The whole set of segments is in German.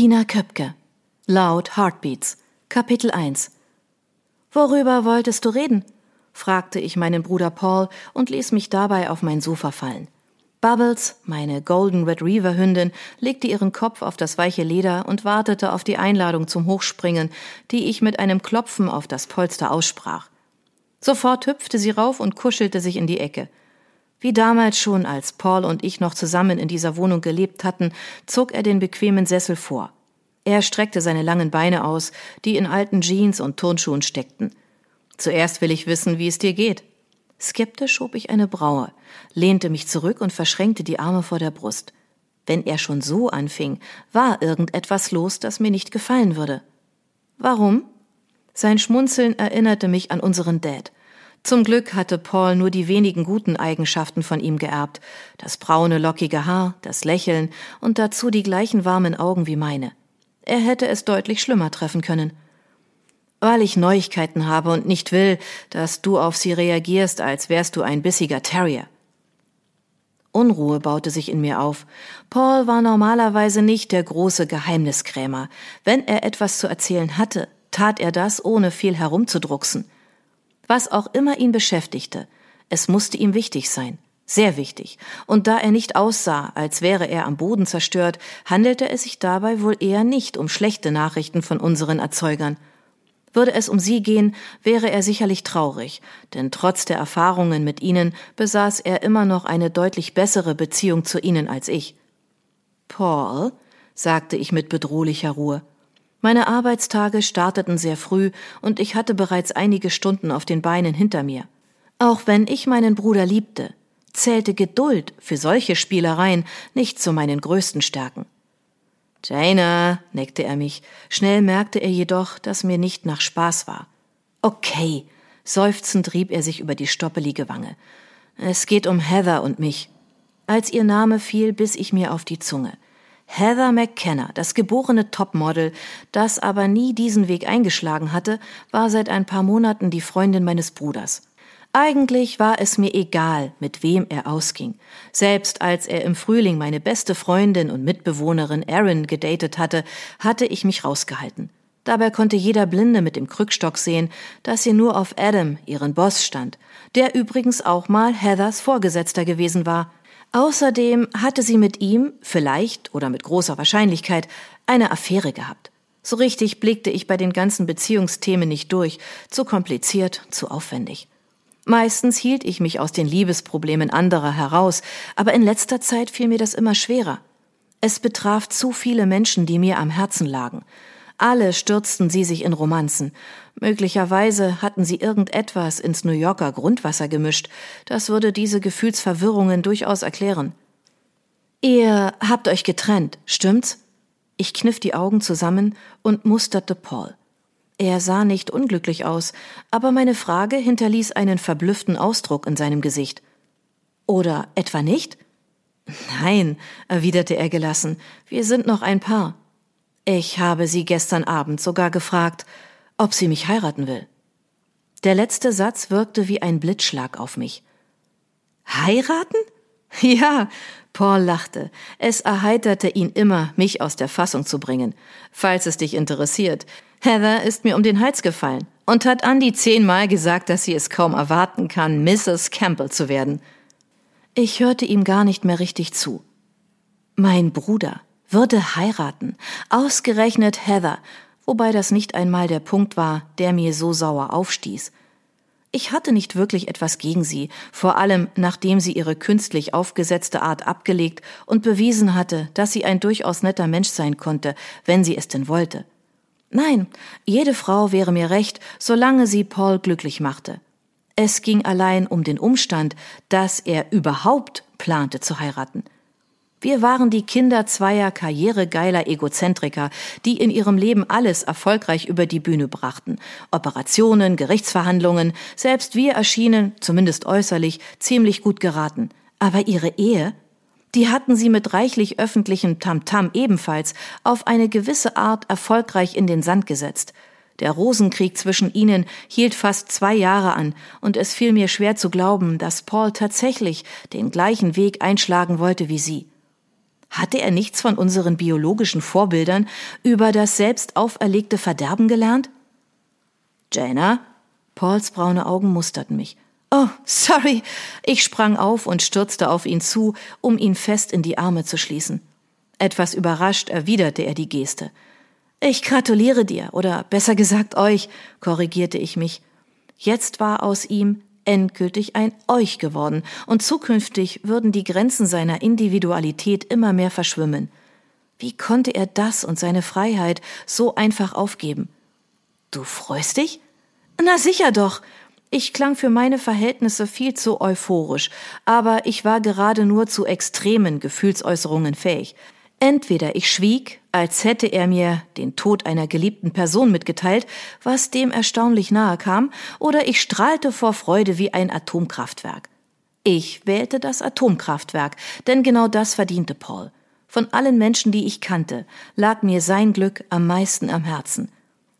Tina Köpke Loud Heartbeats Kapitel 1 Worüber wolltest du reden? fragte ich meinen Bruder Paul und ließ mich dabei auf mein Sofa fallen. Bubbles, meine Golden Retriever Hündin, legte ihren Kopf auf das weiche Leder und wartete auf die Einladung zum Hochspringen, die ich mit einem Klopfen auf das Polster aussprach. Sofort hüpfte sie rauf und kuschelte sich in die Ecke. Wie damals schon, als Paul und ich noch zusammen in dieser Wohnung gelebt hatten, zog er den bequemen Sessel vor. Er streckte seine langen Beine aus, die in alten Jeans und Turnschuhen steckten. Zuerst will ich wissen, wie es dir geht. Skeptisch schob ich eine Braue, lehnte mich zurück und verschränkte die Arme vor der Brust. Wenn er schon so anfing, war irgendetwas los, das mir nicht gefallen würde. Warum? Sein Schmunzeln erinnerte mich an unseren Dad. Zum Glück hatte Paul nur die wenigen guten Eigenschaften von ihm geerbt. Das braune, lockige Haar, das Lächeln und dazu die gleichen warmen Augen wie meine. Er hätte es deutlich schlimmer treffen können. Weil ich Neuigkeiten habe und nicht will, dass du auf sie reagierst, als wärst du ein bissiger Terrier. Unruhe baute sich in mir auf. Paul war normalerweise nicht der große Geheimniskrämer. Wenn er etwas zu erzählen hatte, tat er das, ohne viel herumzudrucksen was auch immer ihn beschäftigte. Es musste ihm wichtig sein, sehr wichtig. Und da er nicht aussah, als wäre er am Boden zerstört, handelte es sich dabei wohl eher nicht um schlechte Nachrichten von unseren Erzeugern. Würde es um sie gehen, wäre er sicherlich traurig, denn trotz der Erfahrungen mit ihnen besaß er immer noch eine deutlich bessere Beziehung zu ihnen als ich. Paul, sagte ich mit bedrohlicher Ruhe, meine Arbeitstage starteten sehr früh und ich hatte bereits einige Stunden auf den Beinen hinter mir. Auch wenn ich meinen Bruder liebte, zählte Geduld für solche Spielereien nicht zu meinen größten Stärken. Jaina, neckte er mich. Schnell merkte er jedoch, dass mir nicht nach Spaß war. Okay, seufzend rieb er sich über die stoppelige Wange. Es geht um Heather und mich. Als ihr Name fiel, biss ich mir auf die Zunge. Heather McKenna, das geborene Topmodel, das aber nie diesen Weg eingeschlagen hatte, war seit ein paar Monaten die Freundin meines Bruders. Eigentlich war es mir egal, mit wem er ausging. Selbst als er im Frühling meine beste Freundin und Mitbewohnerin Erin gedatet hatte, hatte ich mich rausgehalten. Dabei konnte jeder Blinde mit dem Krückstock sehen, dass sie nur auf Adam, ihren Boss, stand, der übrigens auch mal Heathers Vorgesetzter gewesen war. Außerdem hatte sie mit ihm, vielleicht oder mit großer Wahrscheinlichkeit, eine Affäre gehabt. So richtig blickte ich bei den ganzen Beziehungsthemen nicht durch, zu kompliziert, zu aufwendig. Meistens hielt ich mich aus den Liebesproblemen anderer heraus, aber in letzter Zeit fiel mir das immer schwerer. Es betraf zu viele Menschen, die mir am Herzen lagen. Alle stürzten sie sich in Romanzen. Möglicherweise hatten sie irgendetwas ins New Yorker Grundwasser gemischt. Das würde diese Gefühlsverwirrungen durchaus erklären. Ihr habt euch getrennt, stimmt's? Ich kniff die Augen zusammen und musterte Paul. Er sah nicht unglücklich aus, aber meine Frage hinterließ einen verblüfften Ausdruck in seinem Gesicht. Oder etwa nicht? Nein, erwiderte er gelassen, wir sind noch ein Paar. Ich habe sie gestern Abend sogar gefragt, ob sie mich heiraten will. Der letzte Satz wirkte wie ein Blitzschlag auf mich. Heiraten? Ja, Paul lachte. Es erheiterte ihn immer, mich aus der Fassung zu bringen. Falls es dich interessiert, Heather ist mir um den Hals gefallen und hat Andy zehnmal gesagt, dass sie es kaum erwarten kann, Mrs. Campbell zu werden. Ich hörte ihm gar nicht mehr richtig zu. Mein Bruder würde heiraten, ausgerechnet Heather, wobei das nicht einmal der Punkt war, der mir so sauer aufstieß. Ich hatte nicht wirklich etwas gegen sie, vor allem nachdem sie ihre künstlich aufgesetzte Art abgelegt und bewiesen hatte, dass sie ein durchaus netter Mensch sein konnte, wenn sie es denn wollte. Nein, jede Frau wäre mir recht, solange sie Paul glücklich machte. Es ging allein um den Umstand, dass er überhaupt plante zu heiraten. Wir waren die Kinder zweier karrieregeiler Egozentriker, die in ihrem Leben alles erfolgreich über die Bühne brachten. Operationen, Gerichtsverhandlungen, selbst wir erschienen, zumindest äußerlich, ziemlich gut geraten. Aber ihre Ehe? Die hatten sie mit reichlich öffentlichem Tamtam ebenfalls auf eine gewisse Art erfolgreich in den Sand gesetzt. Der Rosenkrieg zwischen ihnen hielt fast zwei Jahre an, und es fiel mir schwer zu glauben, dass Paul tatsächlich den gleichen Weg einschlagen wollte wie sie. Hatte er nichts von unseren biologischen Vorbildern über das selbst auferlegte Verderben gelernt? Jaina? Pauls braune Augen musterten mich. Oh, sorry. Ich sprang auf und stürzte auf ihn zu, um ihn fest in die Arme zu schließen. Etwas überrascht erwiderte er die Geste. Ich gratuliere dir, oder besser gesagt euch, korrigierte ich mich. Jetzt war aus ihm endgültig ein euch geworden, und zukünftig würden die Grenzen seiner Individualität immer mehr verschwimmen. Wie konnte er das und seine Freiheit so einfach aufgeben? Du freust dich? Na sicher doch. Ich klang für meine Verhältnisse viel zu euphorisch, aber ich war gerade nur zu extremen Gefühlsäußerungen fähig. Entweder ich schwieg, als hätte er mir den Tod einer geliebten Person mitgeteilt, was dem erstaunlich nahe kam, oder ich strahlte vor Freude wie ein Atomkraftwerk. Ich wählte das Atomkraftwerk, denn genau das verdiente Paul. Von allen Menschen, die ich kannte, lag mir sein Glück am meisten am Herzen.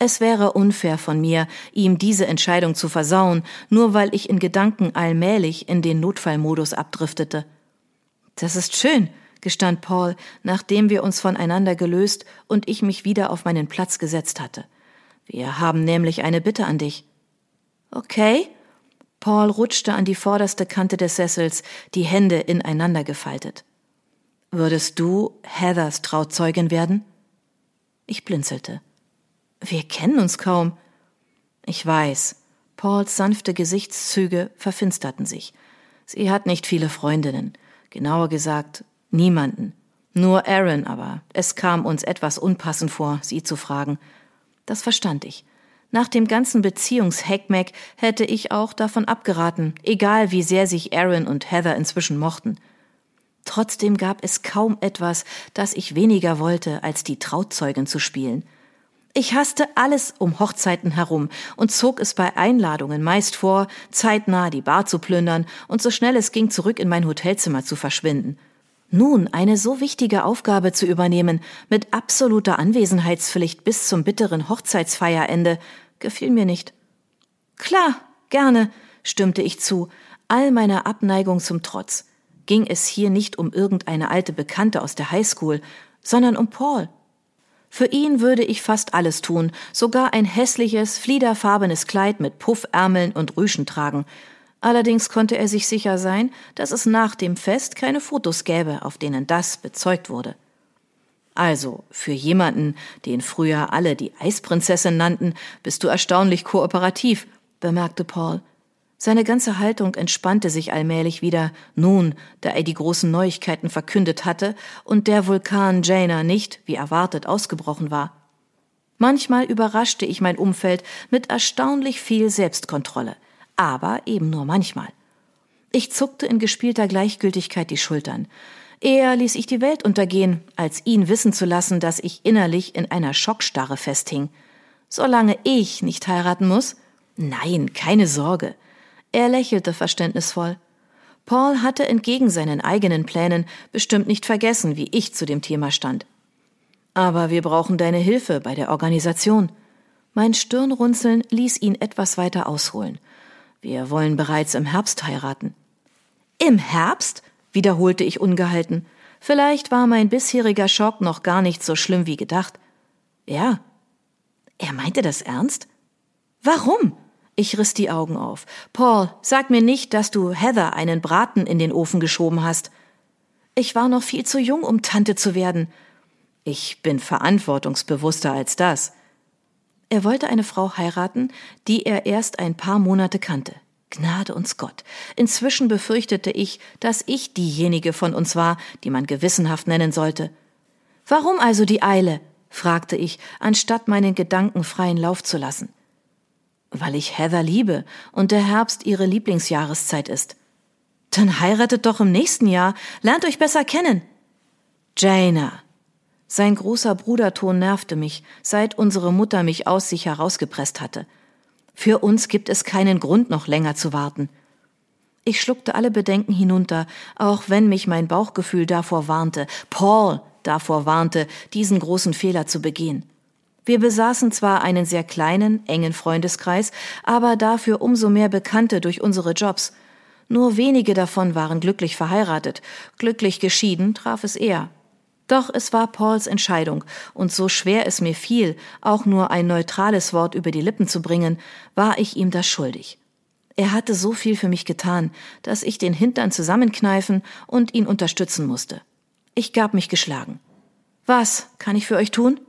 Es wäre unfair von mir, ihm diese Entscheidung zu versauen, nur weil ich in Gedanken allmählich in den Notfallmodus abdriftete. Das ist schön, gestand Paul, nachdem wir uns voneinander gelöst und ich mich wieder auf meinen Platz gesetzt hatte. Wir haben nämlich eine Bitte an dich. Okay? Paul rutschte an die vorderste Kante des Sessels, die Hände ineinander gefaltet. Würdest du Heathers Trauzeugin werden? Ich blinzelte. Wir kennen uns kaum. Ich weiß. Pauls sanfte Gesichtszüge verfinsterten sich. Sie hat nicht viele Freundinnen. Genauer gesagt, Niemanden. Nur Aaron aber. Es kam uns etwas unpassend vor, sie zu fragen. Das verstand ich. Nach dem ganzen Beziehungsheckmeck hätte ich auch davon abgeraten, egal wie sehr sich Aaron und Heather inzwischen mochten. Trotzdem gab es kaum etwas, das ich weniger wollte, als die Trauzeugin zu spielen. Ich hasste alles um Hochzeiten herum und zog es bei Einladungen meist vor, zeitnah die Bar zu plündern und so schnell es ging zurück in mein Hotelzimmer zu verschwinden. Nun eine so wichtige Aufgabe zu übernehmen, mit absoluter Anwesenheitspflicht bis zum bitteren Hochzeitsfeierende, gefiel mir nicht. Klar, gerne, stimmte ich zu, all meiner Abneigung zum Trotz. Ging es hier nicht um irgendeine alte Bekannte aus der Highschool, sondern um Paul. Für ihn würde ich fast alles tun, sogar ein hässliches, fliederfarbenes Kleid mit Puffärmeln und Rüschen tragen, Allerdings konnte er sich sicher sein, dass es nach dem Fest keine Fotos gäbe, auf denen das bezeugt wurde. Also, für jemanden, den früher alle die Eisprinzessin nannten, bist du erstaunlich kooperativ, bemerkte Paul. Seine ganze Haltung entspannte sich allmählich wieder, nun, da er die großen Neuigkeiten verkündet hatte und der Vulkan Jaina nicht, wie erwartet, ausgebrochen war. Manchmal überraschte ich mein Umfeld mit erstaunlich viel Selbstkontrolle aber eben nur manchmal. Ich zuckte in gespielter Gleichgültigkeit die Schultern. Eher ließ ich die Welt untergehen, als ihn wissen zu lassen, dass ich innerlich in einer Schockstarre festhing. Solange ich nicht heiraten muss? Nein, keine Sorge. Er lächelte verständnisvoll. Paul hatte entgegen seinen eigenen Plänen bestimmt nicht vergessen, wie ich zu dem Thema stand. Aber wir brauchen deine Hilfe bei der Organisation. Mein Stirnrunzeln ließ ihn etwas weiter ausholen. Wir wollen bereits im Herbst heiraten. Im Herbst? wiederholte ich ungehalten. Vielleicht war mein bisheriger Schock noch gar nicht so schlimm wie gedacht. Ja. Er meinte das ernst? Warum? Ich riss die Augen auf. Paul, sag mir nicht, dass du Heather einen Braten in den Ofen geschoben hast. Ich war noch viel zu jung, um Tante zu werden. Ich bin verantwortungsbewusster als das. Er wollte eine Frau heiraten, die er erst ein paar Monate kannte. Gnade uns Gott. Inzwischen befürchtete ich, dass ich diejenige von uns war, die man gewissenhaft nennen sollte. Warum also die Eile? fragte ich, anstatt meinen Gedanken freien Lauf zu lassen. Weil ich Heather liebe und der Herbst ihre Lieblingsjahreszeit ist. Dann heiratet doch im nächsten Jahr, lernt euch besser kennen. Jaina, sein großer Bruderton nervte mich, seit unsere Mutter mich aus sich herausgepresst hatte. Für uns gibt es keinen Grund, noch länger zu warten. Ich schluckte alle Bedenken hinunter, auch wenn mich mein Bauchgefühl davor warnte, Paul davor warnte, diesen großen Fehler zu begehen. Wir besaßen zwar einen sehr kleinen, engen Freundeskreis, aber dafür umso mehr Bekannte durch unsere Jobs. Nur wenige davon waren glücklich verheiratet, glücklich geschieden traf es eher. Doch es war Pauls Entscheidung, und so schwer es mir fiel, auch nur ein neutrales Wort über die Lippen zu bringen, war ich ihm das schuldig. Er hatte so viel für mich getan, dass ich den Hintern zusammenkneifen und ihn unterstützen musste. Ich gab mich geschlagen. Was kann ich für euch tun?